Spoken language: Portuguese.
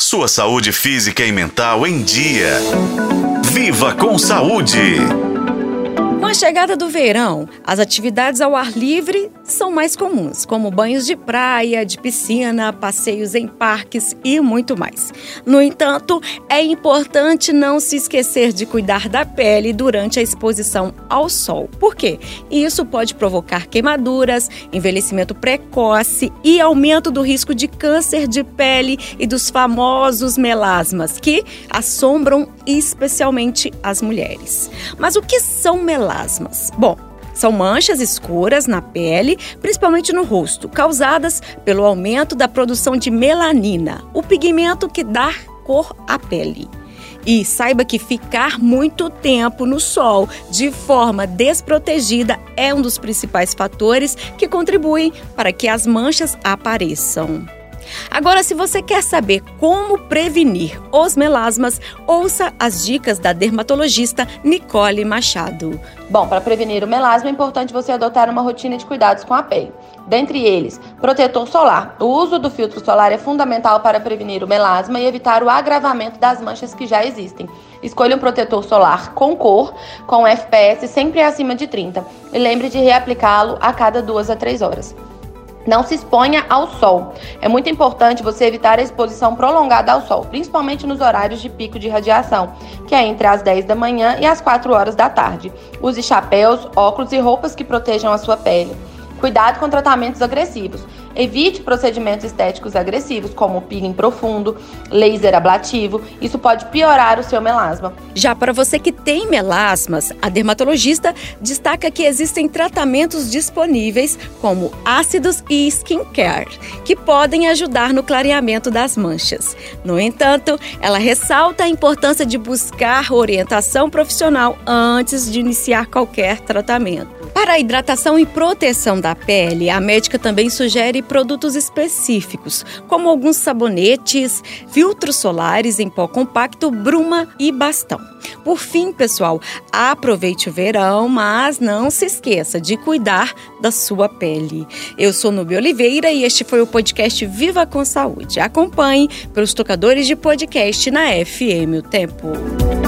Sua saúde física e mental em dia. Viva com saúde! Com a chegada do verão, as atividades ao ar livre são mais comuns, como banhos de praia, de piscina, passeios em parques e muito mais. No entanto, é importante não se esquecer de cuidar da pele durante a exposição ao sol. Por quê? Isso pode provocar queimaduras, envelhecimento precoce e aumento do risco de câncer de pele e dos famosos melasmas, que assombram especialmente as mulheres. Mas o que são melasmas? Bom, são manchas escuras na pele, principalmente no rosto, causadas pelo aumento da produção de melanina, o pigmento que dá cor à pele. E saiba que ficar muito tempo no sol de forma desprotegida é um dos principais fatores que contribuem para que as manchas apareçam. Agora, se você quer saber como prevenir os melasmas, ouça as dicas da dermatologista Nicole Machado. Bom, para prevenir o melasma é importante você adotar uma rotina de cuidados com a pele. Dentre eles, protetor solar. O uso do filtro solar é fundamental para prevenir o melasma e evitar o agravamento das manchas que já existem. Escolha um protetor solar com cor, com FPS sempre acima de 30 e lembre de reaplicá-lo a cada duas a três horas. Não se exponha ao sol. É muito importante você evitar a exposição prolongada ao sol, principalmente nos horários de pico de radiação, que é entre as 10 da manhã e as 4 horas da tarde. Use chapéus, óculos e roupas que protejam a sua pele. Cuidado com tratamentos agressivos. Evite procedimentos estéticos agressivos, como peeling profundo, laser ablativo. Isso pode piorar o seu melasma. Já para você que tem melasmas, a dermatologista destaca que existem tratamentos disponíveis, como ácidos e skincare, que podem ajudar no clareamento das manchas. No entanto, ela ressalta a importância de buscar orientação profissional antes de iniciar qualquer tratamento. Para a hidratação e proteção da pele, a médica também sugere produtos específicos, como alguns sabonetes, filtros solares em pó compacto, bruma e bastão. Por fim, pessoal, aproveite o verão, mas não se esqueça de cuidar da sua pele. Eu sou Nubia Oliveira e este foi o podcast Viva com Saúde. Acompanhe pelos tocadores de podcast na FM O Tempo.